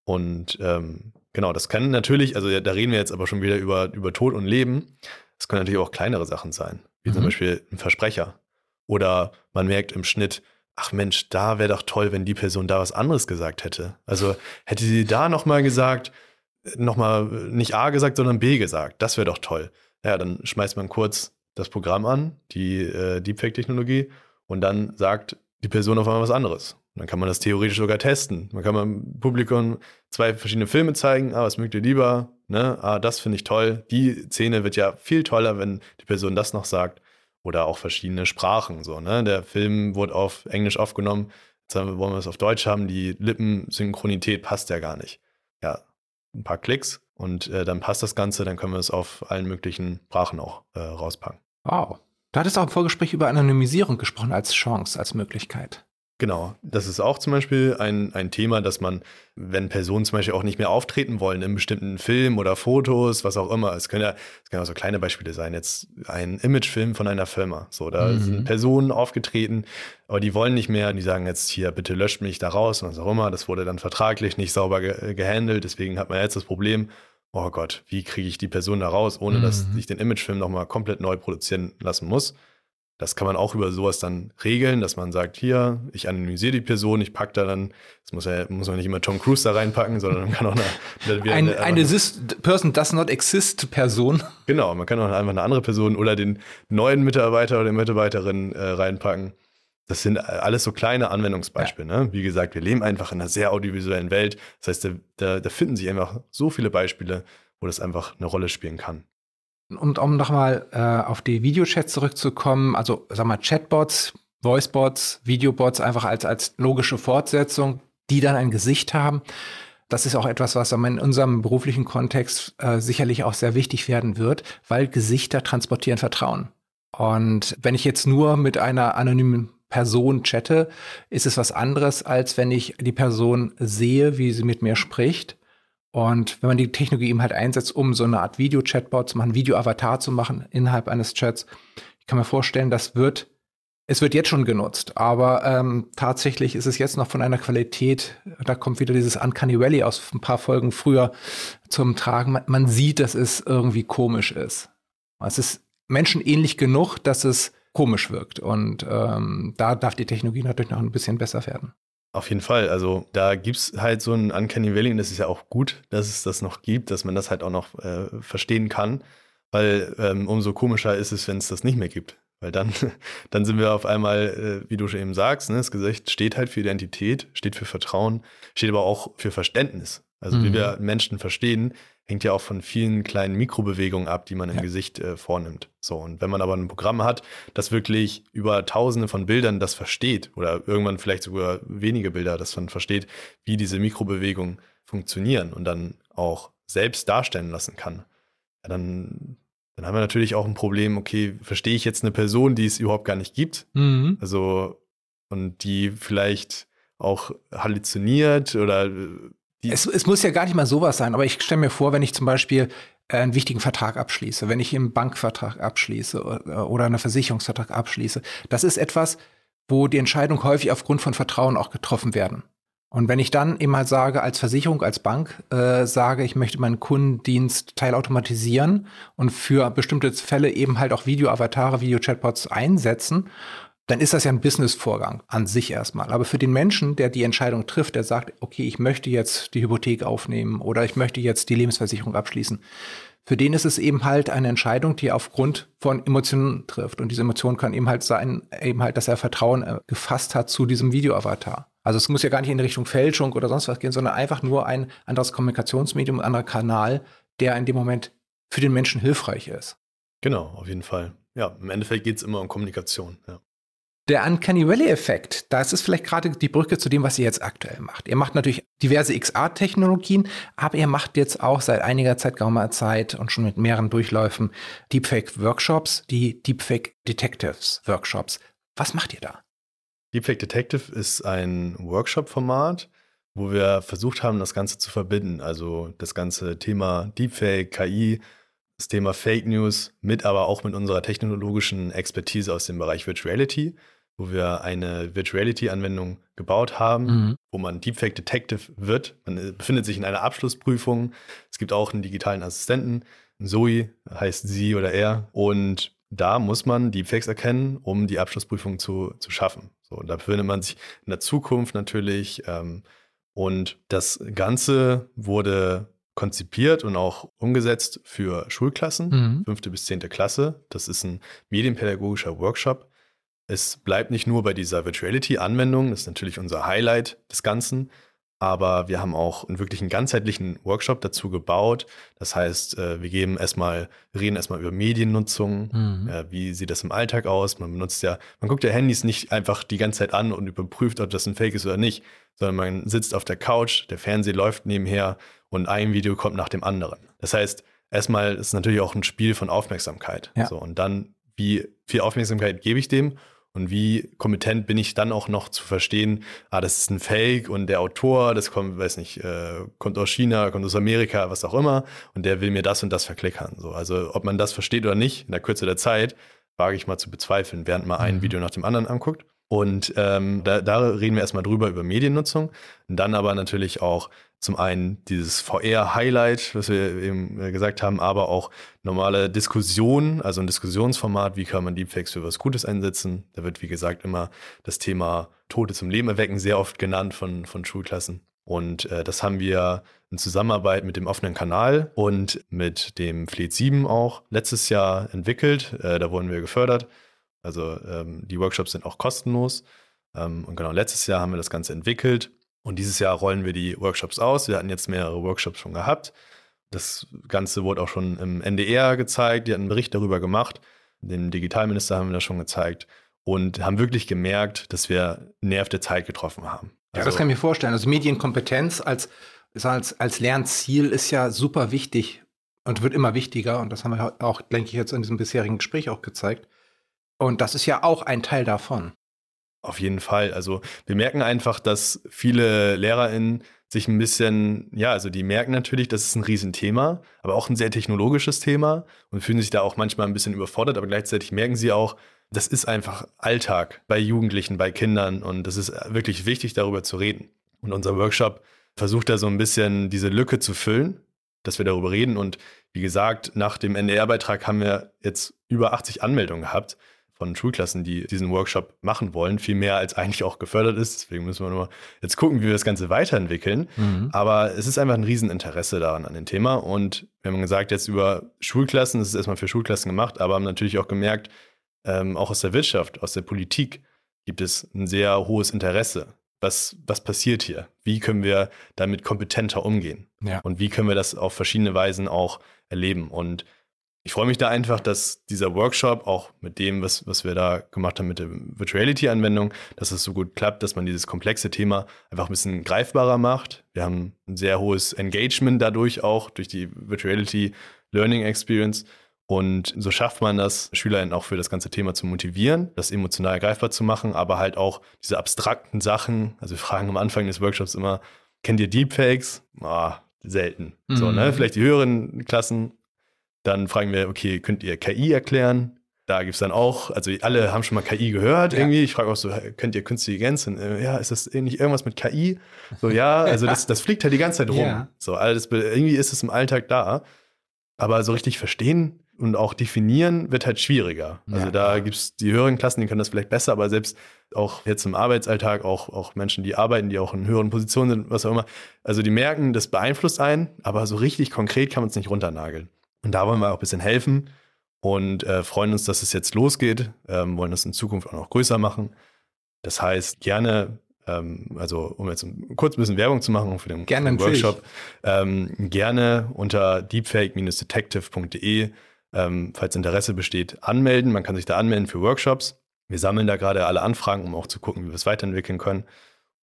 Und ähm, genau, das kann natürlich, also da reden wir jetzt aber schon wieder über, über Tod und Leben. Es können natürlich auch kleinere Sachen sein, wie mhm. zum Beispiel ein Versprecher. Oder man merkt im Schnitt, ach Mensch, da wäre doch toll, wenn die Person da was anderes gesagt hätte. Also hätte sie da nochmal gesagt, nochmal nicht A gesagt, sondern B gesagt. Das wäre doch toll. Ja, dann schmeißt man kurz das Programm an, die äh, Deepfake-Technologie, und dann sagt die Person auf einmal was anderes. Und dann kann man das theoretisch sogar testen. Man kann dem Publikum zwei verschiedene Filme zeigen. Ah, was mögt ihr lieber? Ne? Ah, das finde ich toll. Die Szene wird ja viel toller, wenn die Person das noch sagt. Oder auch verschiedene Sprachen. So, ne? Der Film wurde auf Englisch aufgenommen. Jetzt wollen wir es auf Deutsch haben. Die Lippensynchronität passt ja gar nicht. Ja, ein paar Klicks und äh, dann passt das Ganze. Dann können wir es auf allen möglichen Sprachen auch äh, rauspacken. Wow. Du hattest auch im Vorgespräch über Anonymisierung gesprochen als Chance, als Möglichkeit. Genau, das ist auch zum Beispiel ein, ein Thema, dass man, wenn Personen zum Beispiel auch nicht mehr auftreten wollen in bestimmten Filmen oder Fotos, was auch immer, es können ja, es können auch so kleine Beispiele sein, jetzt ein Imagefilm von einer Firma, so, da mhm. sind Personen aufgetreten, aber die wollen nicht mehr, die sagen jetzt hier, bitte löscht mich da raus und was auch immer, das wurde dann vertraglich nicht sauber ge gehandelt, deswegen hat man jetzt das Problem, oh Gott, wie kriege ich die Person da raus, ohne mhm. dass ich den Imagefilm nochmal komplett neu produzieren lassen muss. Das kann man auch über sowas dann regeln, dass man sagt, hier, ich anonymisiere die Person, ich packe da dann, das muss, ja, muss man nicht immer Tom Cruise da reinpacken, sondern man kann auch eine, [laughs] eine, eine, eine person does not exist Person. Genau, man kann auch einfach eine andere Person oder den neuen Mitarbeiter oder die Mitarbeiterin äh, reinpacken. Das sind alles so kleine Anwendungsbeispiele. Ja. Ne? Wie gesagt, wir leben einfach in einer sehr audiovisuellen Welt. Das heißt, da, da, da finden sich einfach so viele Beispiele, wo das einfach eine Rolle spielen kann. Und um nochmal äh, auf die Videochats zurückzukommen, also sag mal Chatbots, Voicebots, Videobots einfach als, als logische Fortsetzung, die dann ein Gesicht haben. Das ist auch etwas, was in unserem beruflichen Kontext äh, sicherlich auch sehr wichtig werden wird, weil Gesichter transportieren Vertrauen. Und wenn ich jetzt nur mit einer anonymen Person chatte, ist es was anderes, als wenn ich die Person sehe, wie sie mit mir spricht und wenn man die Technologie eben halt einsetzt, um so eine Art Video-Chatbot zu machen, Video-Avatar zu machen innerhalb eines Chats, ich kann mir vorstellen, das wird, es wird jetzt schon genutzt, aber ähm, tatsächlich ist es jetzt noch von einer Qualität, da kommt wieder dieses Uncanny Valley aus ein paar Folgen früher zum Tragen. Man, man sieht, dass es irgendwie komisch ist. Es ist menschenähnlich genug, dass es komisch wirkt. Und ähm, da darf die Technologie natürlich noch ein bisschen besser werden. Auf jeden Fall. Also da gibt es halt so ein Uncanny Valley und das ist ja auch gut, dass es das noch gibt, dass man das halt auch noch äh, verstehen kann. Weil ähm, umso komischer ist es, wenn es das nicht mehr gibt. Weil dann, [laughs] dann sind wir auf einmal, äh, wie du schon eben sagst, ne, das Gesicht steht halt für Identität, steht für Vertrauen, steht aber auch für Verständnis. Also mhm. wie wir Menschen verstehen, hängt ja auch von vielen kleinen Mikrobewegungen ab, die man im ja. Gesicht äh, vornimmt. So, und wenn man aber ein Programm hat, das wirklich über tausende von Bildern das versteht oder irgendwann vielleicht sogar wenige Bilder, das man versteht, wie diese Mikrobewegungen funktionieren und dann auch selbst darstellen lassen kann, ja, dann, dann haben wir natürlich auch ein Problem, okay, verstehe ich jetzt eine Person, die es überhaupt gar nicht gibt? Mhm. Also, und die vielleicht auch halluziniert oder äh, es, es, muss ja gar nicht mal sowas sein, aber ich stelle mir vor, wenn ich zum Beispiel äh, einen wichtigen Vertrag abschließe, wenn ich einen Bankvertrag abschließe oder einen Versicherungsvertrag abschließe, das ist etwas, wo die Entscheidungen häufig aufgrund von Vertrauen auch getroffen werden. Und wenn ich dann halt sage, als Versicherung, als Bank, äh, sage, ich möchte meinen Kundendienst teilautomatisieren und für bestimmte Fälle eben halt auch Video-Avatare, Video-Chatbots einsetzen dann ist das ja ein Businessvorgang an sich erstmal. Aber für den Menschen, der die Entscheidung trifft, der sagt, okay, ich möchte jetzt die Hypothek aufnehmen oder ich möchte jetzt die Lebensversicherung abschließen, für den ist es eben halt eine Entscheidung, die er aufgrund von Emotionen trifft. Und diese Emotion kann eben halt sein, eben halt, dass er Vertrauen äh, gefasst hat zu diesem Videoavatar. Also es muss ja gar nicht in Richtung Fälschung oder sonst was gehen, sondern einfach nur ein anderes Kommunikationsmedium, ein anderer Kanal, der in dem Moment für den Menschen hilfreich ist. Genau, auf jeden Fall. Ja, im Endeffekt geht es immer um Kommunikation. Ja. Der Uncanny Valley-Effekt, das ist vielleicht gerade die Brücke zu dem, was ihr jetzt aktuell macht. Ihr macht natürlich diverse XR-Technologien, aber ihr macht jetzt auch seit einiger Zeit, geraumer Zeit und schon mit mehreren Durchläufen Deepfake-Workshops, die Deepfake Detectives-Workshops. Was macht ihr da? Deepfake Detective ist ein Workshop-Format, wo wir versucht haben, das Ganze zu verbinden. Also das ganze Thema Deepfake, KI, das Thema Fake News mit, aber auch mit unserer technologischen Expertise aus dem Bereich Virtuality. Wo wir eine Virtuality-Anwendung gebaut haben, mhm. wo man Deepfake Detective wird. Man äh, befindet sich in einer Abschlussprüfung. Es gibt auch einen digitalen Assistenten. Zoe heißt sie oder er. Und da muss man Deepfakes erkennen, um die Abschlussprüfung zu, zu schaffen. So, da befindet man sich in der Zukunft natürlich. Ähm, und das Ganze wurde konzipiert und auch umgesetzt für Schulklassen, mhm. fünfte bis zehnte Klasse. Das ist ein medienpädagogischer Workshop. Es bleibt nicht nur bei dieser Virtuality-Anwendung, das ist natürlich unser Highlight des Ganzen, aber wir haben auch einen wirklich einen ganzheitlichen Workshop dazu gebaut. Das heißt, äh, wir geben erstmal, reden erstmal über Mediennutzung, mhm. wie sieht das im Alltag aus? Man benutzt ja, man guckt ja Handys nicht einfach die ganze Zeit an und überprüft, ob das ein Fake ist oder nicht, sondern man sitzt auf der Couch, der Fernseher läuft nebenher und ein Video kommt nach dem anderen. Das heißt, erstmal ist es natürlich auch ein Spiel von Aufmerksamkeit. Ja. So, und dann, wie viel Aufmerksamkeit gebe ich dem? Und wie kompetent bin ich dann auch noch zu verstehen, ah, das ist ein Fake und der Autor, das kommt, weiß nicht, äh, kommt aus China, kommt aus Amerika, was auch immer, und der will mir das und das verklickern. So, also ob man das versteht oder nicht, in der Kürze der Zeit, wage ich mal zu bezweifeln, während man ein mhm. Video nach dem anderen anguckt. Und ähm, da, da reden wir erstmal drüber über Mediennutzung, dann aber natürlich auch zum einen dieses VR-Highlight, was wir eben äh, gesagt haben, aber auch normale Diskussionen, also ein Diskussionsformat, wie kann man Deepfakes für was Gutes einsetzen. Da wird, wie gesagt, immer das Thema Tote zum Leben erwecken sehr oft genannt von, von Schulklassen. Und äh, das haben wir in Zusammenarbeit mit dem offenen Kanal und mit dem Fleet 7 auch letztes Jahr entwickelt. Äh, da wurden wir gefördert. Also ähm, die Workshops sind auch kostenlos. Ähm, und genau letztes Jahr haben wir das Ganze entwickelt und dieses Jahr rollen wir die Workshops aus. Wir hatten jetzt mehrere Workshops schon gehabt. Das Ganze wurde auch schon im NDR gezeigt. Die hatten einen Bericht darüber gemacht. Den Digitalminister haben wir das schon gezeigt und haben wirklich gemerkt, dass wir Nerv der Zeit getroffen haben. Ja, also, das kann ich mir vorstellen. Also Medienkompetenz als, als, als Lernziel ist ja super wichtig und wird immer wichtiger. Und das haben wir auch, denke ich, jetzt in diesem bisherigen Gespräch auch gezeigt. Und das ist ja auch ein Teil davon. Auf jeden Fall. Also wir merken einfach, dass viele LehrerInnen sich ein bisschen, ja, also die merken natürlich, das ist ein Riesenthema, aber auch ein sehr technologisches Thema und fühlen sich da auch manchmal ein bisschen überfordert, aber gleichzeitig merken sie auch, das ist einfach Alltag bei Jugendlichen, bei Kindern und das ist wirklich wichtig, darüber zu reden. Und unser Workshop versucht da so ein bisschen diese Lücke zu füllen, dass wir darüber reden. Und wie gesagt, nach dem NDR-Beitrag haben wir jetzt über 80 Anmeldungen gehabt von Schulklassen, die diesen Workshop machen wollen, viel mehr als eigentlich auch gefördert ist. Deswegen müssen wir nur jetzt gucken, wie wir das Ganze weiterentwickeln. Mhm. Aber es ist einfach ein Rieseninteresse daran an dem Thema. Und wir haben gesagt, jetzt über Schulklassen, das ist erstmal für Schulklassen gemacht, aber haben natürlich auch gemerkt, ähm, auch aus der Wirtschaft, aus der Politik gibt es ein sehr hohes Interesse. Was, was passiert hier? Wie können wir damit kompetenter umgehen? Ja. Und wie können wir das auf verschiedene Weisen auch erleben? Und ich freue mich da einfach, dass dieser Workshop auch mit dem, was, was wir da gemacht haben mit der Virtuality-Anwendung, dass es so gut klappt, dass man dieses komplexe Thema einfach ein bisschen greifbarer macht. Wir haben ein sehr hohes Engagement dadurch auch, durch die Virtuality Learning Experience. Und so schafft man das, SchülerInnen auch für das ganze Thema zu motivieren, das emotional greifbar zu machen, aber halt auch diese abstrakten Sachen. Also wir fragen am Anfang des Workshops immer, kennt ihr Deepfakes? Ah, selten. Mhm. So, ne? Mhm. Vielleicht die höheren Klassen dann fragen wir, okay, könnt ihr KI erklären? Da gibt es dann auch, also alle haben schon mal KI gehört ja. irgendwie. Ich frage auch so, könnt ihr künstliche Intelligenz? Und, äh, ja, ist das nicht irgendwas mit KI? So, ja, [laughs] also das, das fliegt halt die ganze Zeit rum. Ja. So, alles, irgendwie ist es im Alltag da. Aber so richtig verstehen und auch definieren wird halt schwieriger. Also ja. da gibt es die höheren Klassen, die können das vielleicht besser, aber selbst auch jetzt im Arbeitsalltag, auch, auch Menschen, die arbeiten, die auch in höheren Positionen sind, was auch immer. Also die merken, das beeinflusst einen, aber so richtig konkret kann man es nicht runternageln. Und da wollen wir auch ein bisschen helfen und äh, freuen uns, dass es jetzt losgeht, ähm, wollen das in Zukunft auch noch größer machen. Das heißt, gerne, ähm, also um jetzt kurz ein bisschen Werbung zu machen für den, gerne für den Workshop, ähm, gerne unter deepfake-detective.de, ähm, falls Interesse besteht, anmelden. Man kann sich da anmelden für Workshops. Wir sammeln da gerade alle Anfragen, um auch zu gucken, wie wir es weiterentwickeln können.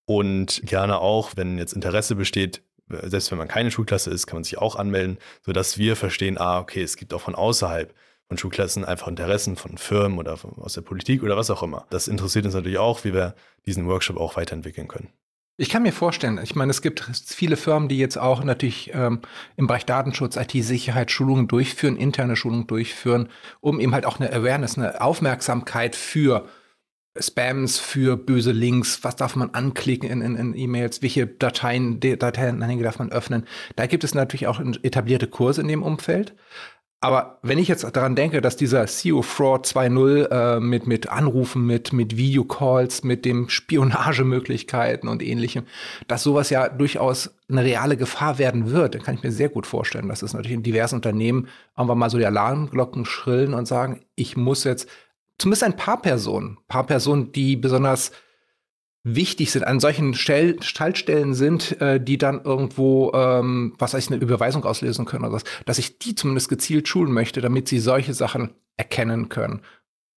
Und gerne auch, wenn jetzt Interesse besteht, selbst wenn man keine Schulklasse ist, kann man sich auch anmelden, sodass wir verstehen, ah, okay, es gibt auch von außerhalb von Schulklassen einfach Interessen von Firmen oder von, aus der Politik oder was auch immer. Das interessiert uns natürlich auch, wie wir diesen Workshop auch weiterentwickeln können. Ich kann mir vorstellen, ich meine, es gibt viele Firmen, die jetzt auch natürlich ähm, im Bereich Datenschutz, IT-Sicherheit Schulungen durchführen, interne Schulungen durchführen, um eben halt auch eine Awareness, eine Aufmerksamkeit für Spams für böse Links, was darf man anklicken in, in, in E-Mails, welche Dateien, Dateien darf man öffnen. Da gibt es natürlich auch etablierte Kurse in dem Umfeld. Aber wenn ich jetzt daran denke, dass dieser CEO Fraud 2.0 äh, mit, mit Anrufen, mit, mit Videocalls, mit dem Spionagemöglichkeiten und ähnlichem, dass sowas ja durchaus eine reale Gefahr werden wird, dann kann ich mir sehr gut vorstellen, dass es natürlich in diversen Unternehmen irgendwann mal so die Alarmglocken schrillen und sagen, ich muss jetzt zumindest ein paar Personen, paar Personen, die besonders wichtig sind, an solchen Stell Schaltstellen sind, äh, die dann irgendwo, ähm, was weiß ich, eine Überweisung auslösen können oder was, dass ich die zumindest gezielt schulen möchte, damit sie solche Sachen erkennen können.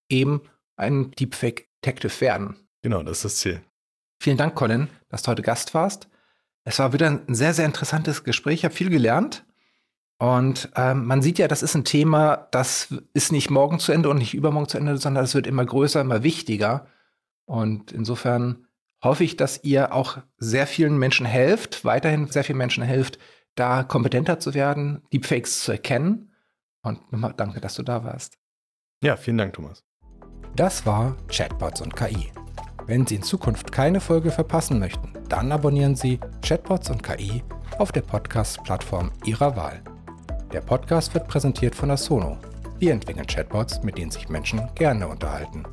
Eben ein Deepfake Detective werden. Genau, das ist das Ziel. Vielen Dank, Colin, dass du heute Gast warst. Es war wieder ein sehr, sehr interessantes Gespräch. Ich habe viel gelernt. Und ähm, man sieht ja, das ist ein Thema, das ist nicht morgen zu Ende und nicht übermorgen zu Ende, sondern es wird immer größer, immer wichtiger. Und insofern hoffe ich, dass ihr auch sehr vielen Menschen helft, weiterhin sehr vielen Menschen helft, da kompetenter zu werden, Deepfakes zu erkennen. Und nochmal danke, dass du da warst. Ja, vielen Dank, Thomas. Das war Chatbots und KI. Wenn Sie in Zukunft keine Folge verpassen möchten, dann abonnieren Sie Chatbots und KI auf der Podcast-Plattform Ihrer Wahl. Der Podcast wird präsentiert von Asono. Wir entwickeln Chatbots, mit denen sich Menschen gerne unterhalten.